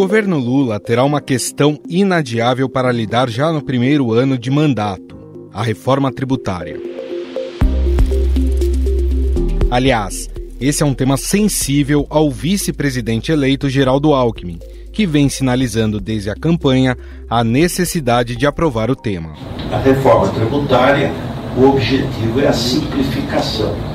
governo Lula terá uma questão inadiável para lidar já no primeiro ano de mandato: a reforma tributária. Aliás, esse é um tema sensível ao vice-presidente eleito Geraldo Alckmin, que vem sinalizando desde a campanha a necessidade de aprovar o tema. A reforma tributária, o objetivo é a simplificação.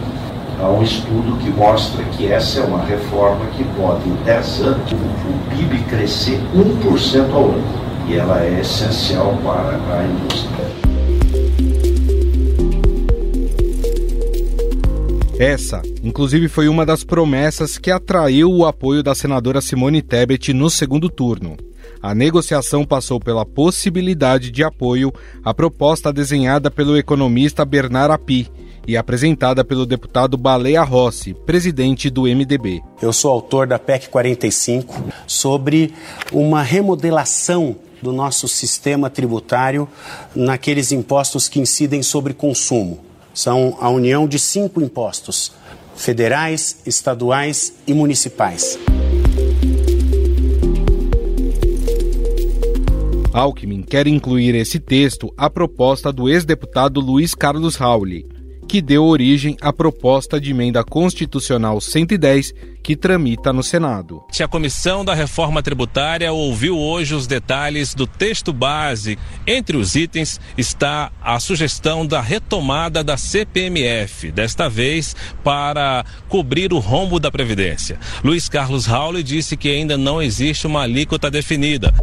Há um estudo que mostra que essa é uma reforma que pode, em 10 anos, o PIB crescer 1% ao ano. E ela é essencial para a indústria. Essa, inclusive, foi uma das promessas que atraiu o apoio da senadora Simone Tebet no segundo turno. A negociação passou pela possibilidade de apoio à proposta desenhada pelo economista Bernard Api e apresentada pelo deputado Baleia Rossi, presidente do MDB. Eu sou autor da PEC 45 sobre uma remodelação do nosso sistema tributário naqueles impostos que incidem sobre consumo são a união de cinco impostos: federais, estaduais e municipais. Alckmin quer incluir esse texto à proposta do ex-deputado Luiz Carlos Rauli, que deu origem à proposta de emenda constitucional 110 que tramita no Senado. A Comissão da Reforma Tributária ouviu hoje os detalhes do texto base. Entre os itens está a sugestão da retomada da CPMF, desta vez para cobrir o rombo da Previdência. Luiz Carlos Rauli disse que ainda não existe uma alíquota definida.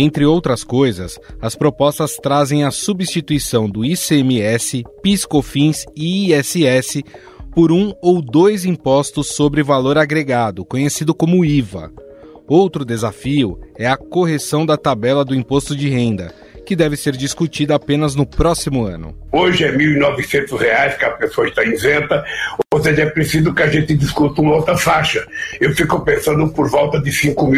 Entre outras coisas, as propostas trazem a substituição do ICMS, PIS/COFINS e ISS por um ou dois impostos sobre valor agregado, conhecido como IVA. Outro desafio é a correção da tabela do imposto de renda, que deve ser discutida apenas no próximo ano. Hoje é R$ 1.900 que a pessoa está isenta, ou seja, é preciso que a gente discuta uma outra faixa. Eu fico pensando por volta de R$ 5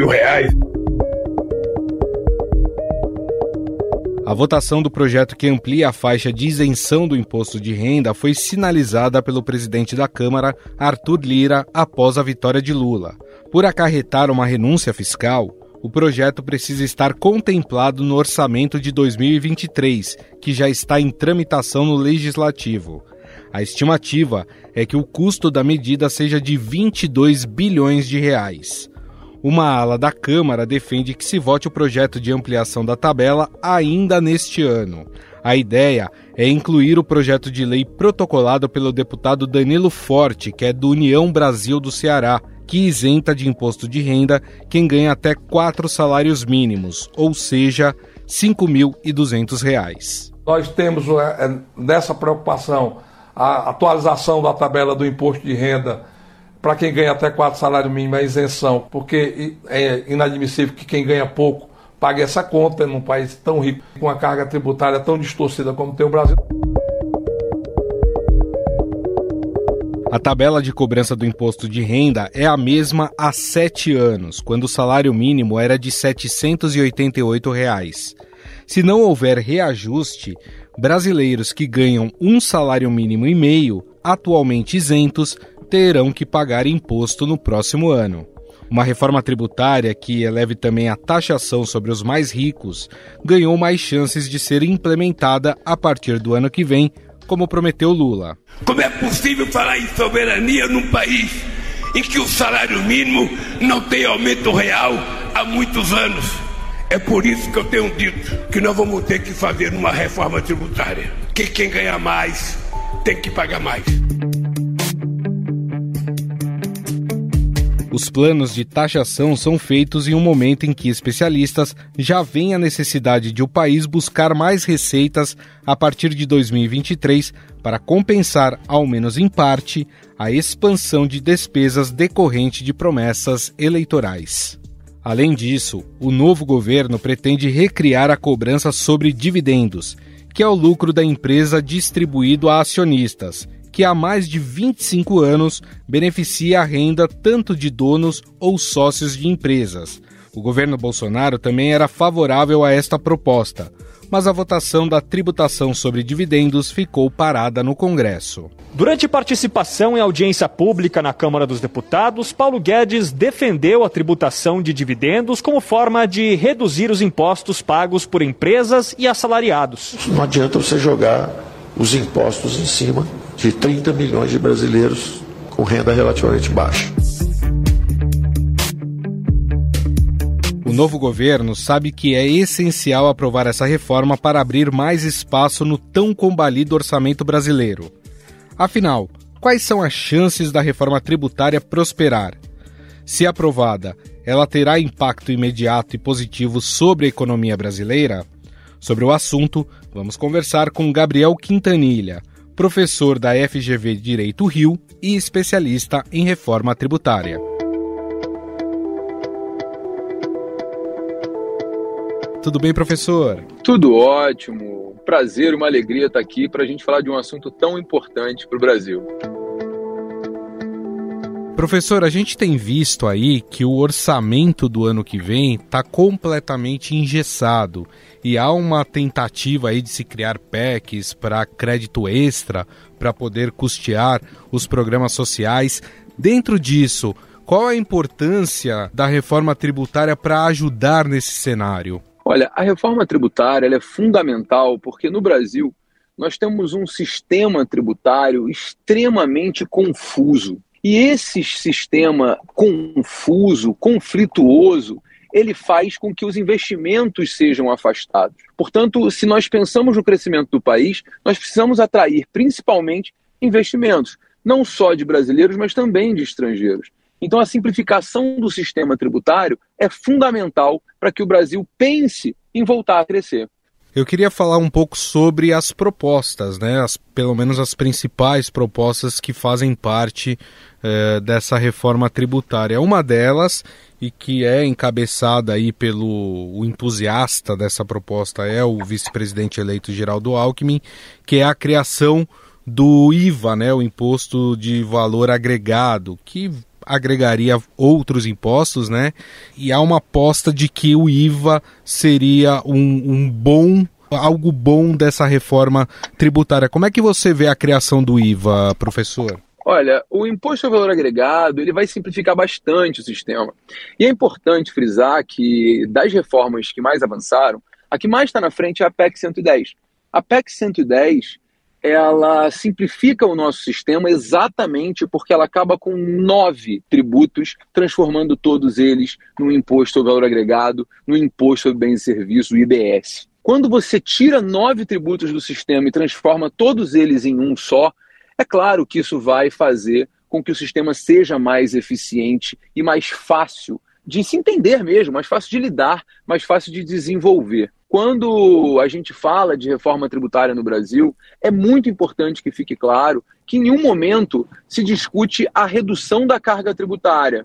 A votação do projeto que amplia a faixa de isenção do imposto de renda foi sinalizada pelo presidente da Câmara, Arthur Lira, após a vitória de Lula. Por acarretar uma renúncia fiscal, o projeto precisa estar contemplado no orçamento de 2023, que já está em tramitação no legislativo. A estimativa é que o custo da medida seja de 22 bilhões de reais. Uma ala da Câmara defende que se vote o projeto de ampliação da tabela ainda neste ano. A ideia é incluir o projeto de lei protocolado pelo deputado Danilo Forte, que é do União Brasil do Ceará, que isenta de imposto de renda quem ganha até quatro salários mínimos, ou seja, R$ 5.200. Nós temos nessa preocupação a atualização da tabela do imposto de renda para quem ganha até quatro salários mínimos é isenção, porque é inadmissível que quem ganha pouco pague essa conta num país tão rico, com uma carga tributária tão distorcida como tem o Brasil. A tabela de cobrança do imposto de renda é a mesma há sete anos, quando o salário mínimo era de 788 reais. Se não houver reajuste, brasileiros que ganham um salário mínimo e meio, atualmente isentos, terão que pagar imposto no próximo ano. Uma reforma tributária que eleve também a taxação sobre os mais ricos ganhou mais chances de ser implementada a partir do ano que vem, como prometeu Lula. Como é possível falar em soberania num país em que o salário mínimo não tem aumento real há muitos anos? É por isso que eu tenho dito que nós vamos ter que fazer uma reforma tributária. Que quem ganha mais tem que pagar mais. Os planos de taxação são feitos em um momento em que especialistas já veem a necessidade de o país buscar mais receitas a partir de 2023 para compensar, ao menos em parte, a expansão de despesas decorrente de promessas eleitorais. Além disso, o novo governo pretende recriar a cobrança sobre dividendos, que é o lucro da empresa distribuído a acionistas que há mais de 25 anos beneficia a renda tanto de donos ou sócios de empresas. O governo Bolsonaro também era favorável a esta proposta, mas a votação da tributação sobre dividendos ficou parada no Congresso. Durante participação em audiência pública na Câmara dos Deputados, Paulo Guedes defendeu a tributação de dividendos como forma de reduzir os impostos pagos por empresas e assalariados. Não adianta você jogar os impostos em cima de 30 milhões de brasileiros com renda relativamente baixa. O novo governo sabe que é essencial aprovar essa reforma para abrir mais espaço no tão combalido orçamento brasileiro. Afinal, quais são as chances da reforma tributária prosperar? Se aprovada, ela terá impacto imediato e positivo sobre a economia brasileira? Sobre o assunto, vamos conversar com Gabriel Quintanilha, professor da FGV Direito Rio e especialista em reforma tributária. Tudo bem, professor? Tudo ótimo. Prazer, uma alegria estar aqui para a gente falar de um assunto tão importante para o Brasil. Professor, a gente tem visto aí que o orçamento do ano que vem está completamente engessado e há uma tentativa aí de se criar PECs para crédito extra para poder custear os programas sociais. Dentro disso, qual a importância da reforma tributária para ajudar nesse cenário? Olha, a reforma tributária é fundamental porque no Brasil nós temos um sistema tributário extremamente confuso. E esse sistema confuso, conflituoso, ele faz com que os investimentos sejam afastados. Portanto, se nós pensamos no crescimento do país, nós precisamos atrair principalmente investimentos, não só de brasileiros, mas também de estrangeiros. Então, a simplificação do sistema tributário é fundamental para que o Brasil pense em voltar a crescer. Eu queria falar um pouco sobre as propostas, né? As, pelo menos as principais propostas que fazem parte eh, dessa reforma tributária. Uma delas, e que é encabeçada aí pelo o entusiasta dessa proposta, é o vice-presidente eleito Geraldo Alckmin, que é a criação do IVA, né? O Imposto de Valor Agregado, que agregaria outros impostos, né? E há uma aposta de que o IVA seria um, um bom algo bom dessa reforma tributária. Como é que você vê a criação do IVA, professor? Olha, o imposto ao valor agregado ele vai simplificar bastante o sistema. E é importante frisar que das reformas que mais avançaram, a que mais está na frente é a PEC 110. A PEC 110 ela simplifica o nosso sistema exatamente porque ela acaba com nove tributos, transformando todos eles no imposto ao valor agregado, no imposto sobre bens e serviços, o IBS. Quando você tira nove tributos do sistema e transforma todos eles em um só, é claro que isso vai fazer com que o sistema seja mais eficiente e mais fácil de se entender mesmo, mais fácil de lidar, mais fácil de desenvolver. Quando a gente fala de reforma tributária no Brasil, é muito importante que fique claro que em nenhum momento se discute a redução da carga tributária.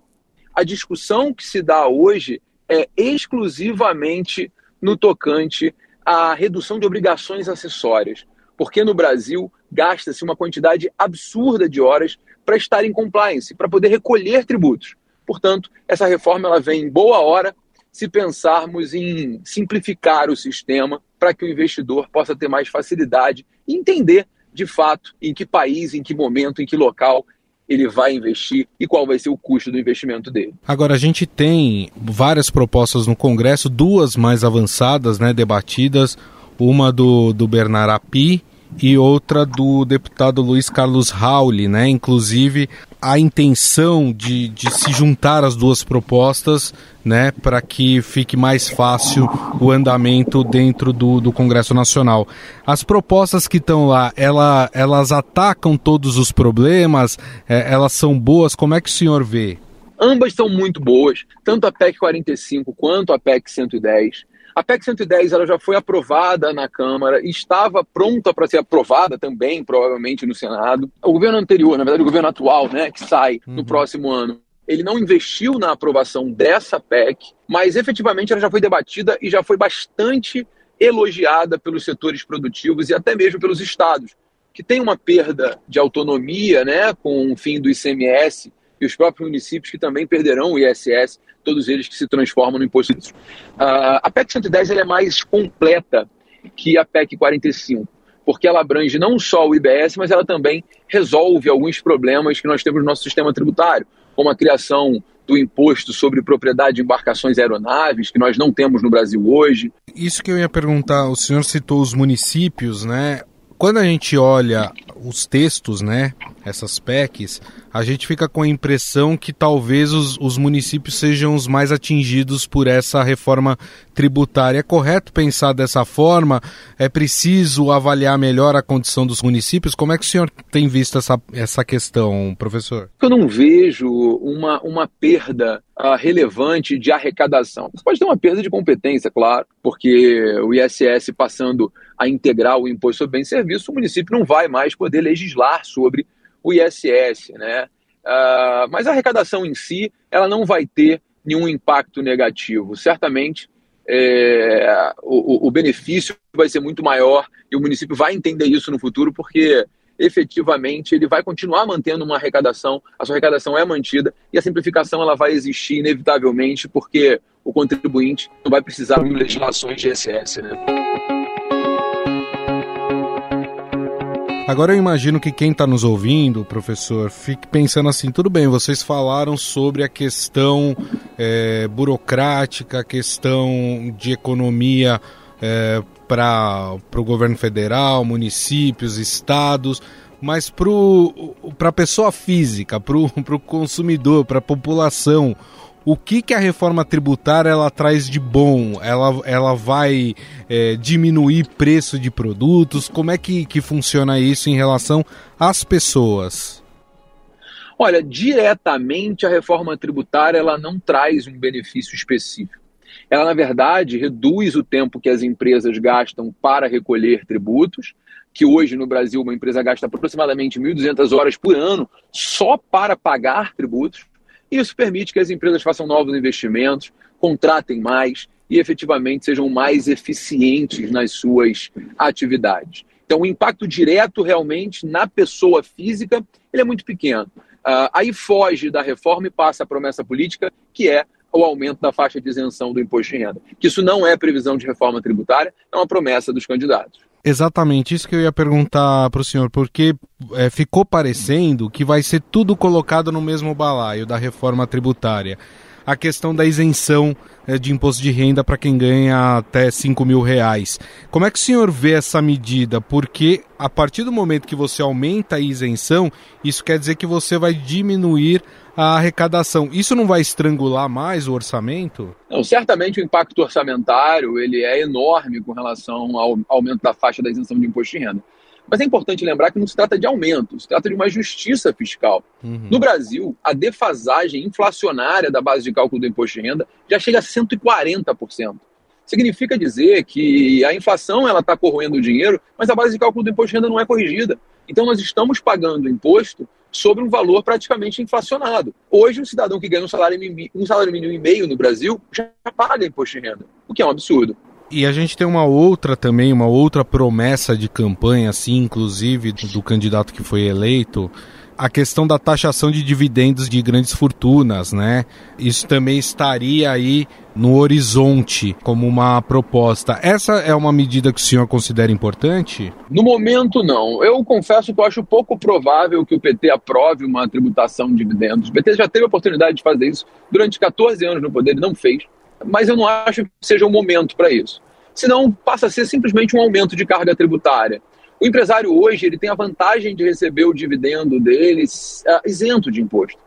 A discussão que se dá hoje é exclusivamente no tocante à redução de obrigações acessórias, porque no Brasil gasta-se uma quantidade absurda de horas para estar em compliance, para poder recolher tributos. Portanto, essa reforma ela vem em boa hora se pensarmos em simplificar o sistema para que o investidor possa ter mais facilidade e entender de fato em que país, em que momento, em que local ele vai investir e qual vai ser o custo do investimento dele. Agora, a gente tem várias propostas no Congresso, duas mais avançadas, né, debatidas, uma do, do Bernard Api e outra do deputado Luiz Carlos Rauli, né? Inclusive a intenção de, de se juntar as duas propostas, né, para que fique mais fácil o andamento dentro do, do Congresso Nacional. As propostas que estão lá, ela, elas atacam todos os problemas, é, elas são boas, como é que o senhor vê? Ambas são muito boas, tanto a PEC 45 quanto a PEC 110. A PEC 110 ela já foi aprovada na Câmara, estava pronta para ser aprovada também, provavelmente, no Senado. O governo anterior, na verdade, o governo atual, né, que sai uhum. no próximo ano, ele não investiu na aprovação dessa PEC, mas efetivamente ela já foi debatida e já foi bastante elogiada pelos setores produtivos e até mesmo pelos estados, que tem uma perda de autonomia né, com o fim do ICMS e os próprios municípios que também perderão o ISS, todos eles que se transformam no imposto. Uh, a PEC 110 é mais completa que a PEC 45, porque ela abrange não só o IBS, mas ela também resolve alguns problemas que nós temos no nosso sistema tributário, como a criação do imposto sobre propriedade de embarcações aeronaves, que nós não temos no Brasil hoje. Isso que eu ia perguntar, o senhor citou os municípios, né? Quando a gente olha os textos, né, essas PECs, a gente fica com a impressão que talvez os, os, municípios sejam os mais atingidos por essa reforma tributária. É correto pensar dessa forma? É preciso avaliar melhor a condição dos municípios? Como é que o senhor tem visto essa, essa questão, professor? Eu não vejo uma, uma perda uh, relevante de arrecadação. Você pode ter uma perda de competência, claro, porque o ISS passando a integrar o imposto sobre bens e serviços, o município não vai mais poder legislar sobre o ISS, né? Uh, mas a arrecadação em si, ela não vai ter nenhum impacto negativo. Certamente, é, o, o, benefício vai ser muito maior e o município vai entender isso no futuro, porque efetivamente ele vai continuar mantendo uma arrecadação, a sua arrecadação é mantida e a simplificação ela vai existir inevitavelmente, porque o contribuinte não vai precisar de legislações de ISS, né? Agora eu imagino que quem está nos ouvindo, professor, fique pensando assim: tudo bem, vocês falaram sobre a questão é, burocrática, a questão de economia é, para o governo federal, municípios, estados, mas para a pessoa física, para o consumidor, para a população, o que, que a reforma tributária ela traz de bom? Ela, ela vai é, diminuir preço de produtos? Como é que, que funciona isso em relação às pessoas? Olha, diretamente a reforma tributária ela não traz um benefício específico. Ela, na verdade, reduz o tempo que as empresas gastam para recolher tributos, que hoje no Brasil uma empresa gasta aproximadamente 1.200 horas por ano só para pagar tributos. Isso permite que as empresas façam novos investimentos, contratem mais e efetivamente sejam mais eficientes nas suas atividades. Então, o impacto direto realmente na pessoa física ele é muito pequeno. Uh, aí foge da reforma e passa a promessa política, que é o aumento da faixa de isenção do imposto de renda. Que isso não é previsão de reforma tributária, é uma promessa dos candidatos. Exatamente, isso que eu ia perguntar para o senhor, porque é, ficou parecendo que vai ser tudo colocado no mesmo balaio da reforma tributária. A questão da isenção é, de imposto de renda para quem ganha até 5 mil reais. Como é que o senhor vê essa medida? Porque a partir do momento que você aumenta a isenção, isso quer dizer que você vai diminuir a arrecadação. Isso não vai estrangular mais o orçamento? Não, certamente o impacto orçamentário ele é enorme com relação ao aumento da faixa da isenção de imposto de renda. Mas é importante lembrar que não se trata de aumento, se trata de uma justiça fiscal. Uhum. No Brasil, a defasagem inflacionária da base de cálculo do imposto de renda já chega a 140%. Significa dizer que a inflação ela está corroendo o dinheiro, mas a base de cálculo do imposto de renda não é corrigida. Então nós estamos pagando imposto sobre um valor praticamente inflacionado. Hoje, um cidadão que ganha um salário, um salário mínimo e meio no Brasil já paga imposto de renda, o que é um absurdo. E a gente tem uma outra também, uma outra promessa de campanha, assim, inclusive do candidato que foi eleito, a questão da taxação de dividendos de grandes fortunas, né? Isso também estaria aí no horizonte como uma proposta. Essa é uma medida que o senhor considera importante? No momento, não. Eu confesso que eu acho pouco provável que o PT aprove uma tributação de dividendos. O PT já teve a oportunidade de fazer isso durante 14 anos no poder e não fez. Mas eu não acho que seja o momento para isso. Senão passa a ser simplesmente um aumento de carga tributária. O empresário hoje ele tem a vantagem de receber o dividendo deles uh, isento de imposto.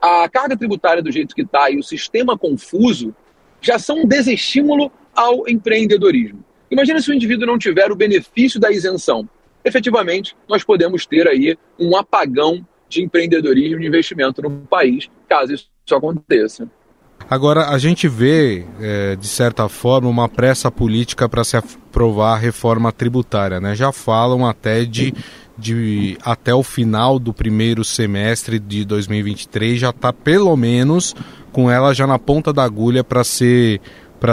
A carga tributária do jeito que está e o sistema confuso já são um desestímulo ao empreendedorismo. Imagina se o indivíduo não tiver o benefício da isenção. Efetivamente, nós podemos ter aí um apagão de empreendedorismo e investimento no país, caso isso aconteça. Agora, a gente vê, é, de certa forma, uma pressa política para se aprovar a reforma tributária. Né? Já falam até de, de até o final do primeiro semestre de 2023 já está pelo menos com ela já na ponta da agulha para ser,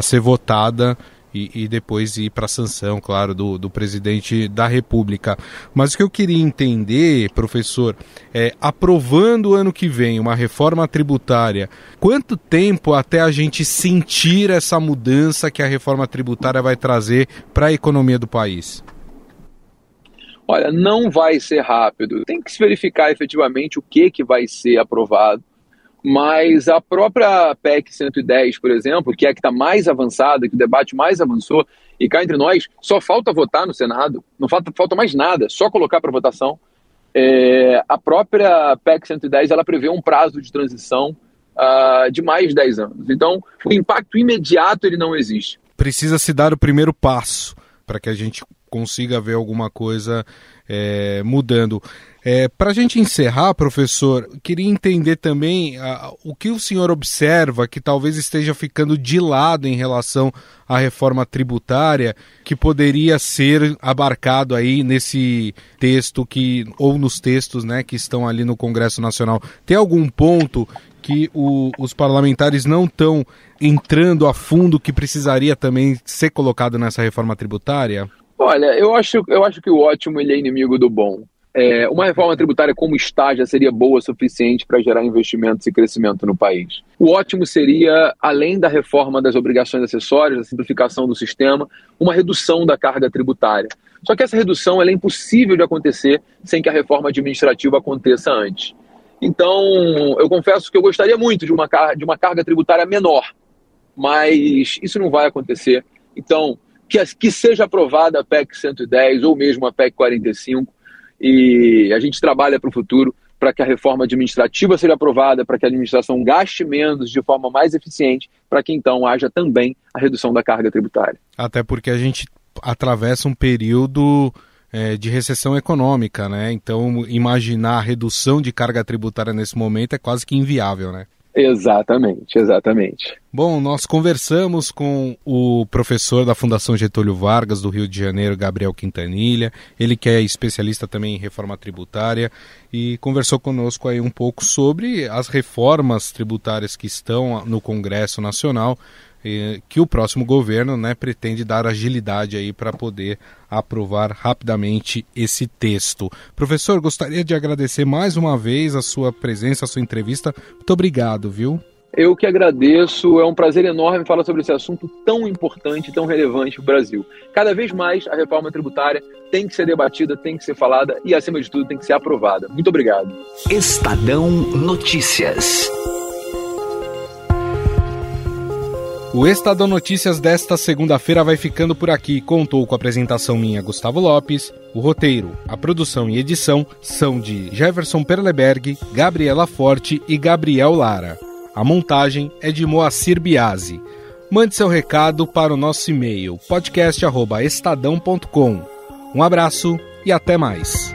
ser votada e, e depois ir para a sanção, claro, do, do presidente da República. Mas o que eu queria entender, professor, é aprovando o ano que vem uma reforma tributária, quanto tempo até a gente sentir essa mudança que a reforma tributária vai trazer para a economia do país? Olha, não vai ser rápido. Tem que se verificar efetivamente o que, que vai ser aprovado. Mas a própria PEC 110, por exemplo, que é a que está mais avançada, que o debate mais avançou, e cá entre nós, só falta votar no Senado, não falta, falta mais nada, só colocar para votação. É, a própria PEC 110 ela prevê um prazo de transição uh, de mais de 10 anos. Então, o impacto imediato ele não existe. Precisa se dar o primeiro passo para que a gente consiga ver alguma coisa é, mudando. É, Para a gente encerrar, professor, queria entender também o que o senhor observa que talvez esteja ficando de lado em relação à reforma tributária, que poderia ser abarcado aí nesse texto que ou nos textos, né, que estão ali no Congresso Nacional. Tem algum ponto que o, os parlamentares não estão entrando a fundo que precisaria também ser colocado nessa reforma tributária? Olha, eu acho, eu acho que o ótimo ele é inimigo do bom. É, uma reforma tributária como está já seria boa o suficiente para gerar investimentos e crescimento no país. O ótimo seria, além da reforma das obrigações acessórias, da simplificação do sistema, uma redução da carga tributária. Só que essa redução é impossível de acontecer sem que a reforma administrativa aconteça antes. Então, eu confesso que eu gostaria muito de uma, de uma carga tributária menor, mas isso não vai acontecer. Então, que, que seja aprovada a PEC 110 ou mesmo a PEC 45 e a gente trabalha para o futuro para que a reforma administrativa seja aprovada, para que a administração gaste menos de forma mais eficiente, para que então haja também a redução da carga tributária. Até porque a gente atravessa um período é, de recessão econômica, né? Então imaginar a redução de carga tributária nesse momento é quase que inviável, né? Exatamente, exatamente. Bom, nós conversamos com o professor da Fundação Getúlio Vargas do Rio de Janeiro, Gabriel Quintanilha, ele que é especialista também em reforma tributária e conversou conosco aí um pouco sobre as reformas tributárias que estão no Congresso Nacional que o próximo governo né, pretende dar agilidade aí para poder aprovar rapidamente esse texto. Professor, gostaria de agradecer mais uma vez a sua presença, a sua entrevista. Muito obrigado, viu? Eu que agradeço, é um prazer enorme falar sobre esse assunto tão importante, tão relevante para o Brasil. Cada vez mais a reforma tributária tem que ser debatida, tem que ser falada e, acima de tudo, tem que ser aprovada. Muito obrigado. Estadão Notícias. O Estadão Notícias desta segunda-feira vai ficando por aqui. Contou com a apresentação minha, Gustavo Lopes. O roteiro, a produção e edição são de Jefferson Perleberg, Gabriela Forte e Gabriel Lara. A montagem é de Moacir Biasi. Mande seu recado para o nosso e-mail podcast@estadão.com. Um abraço e até mais.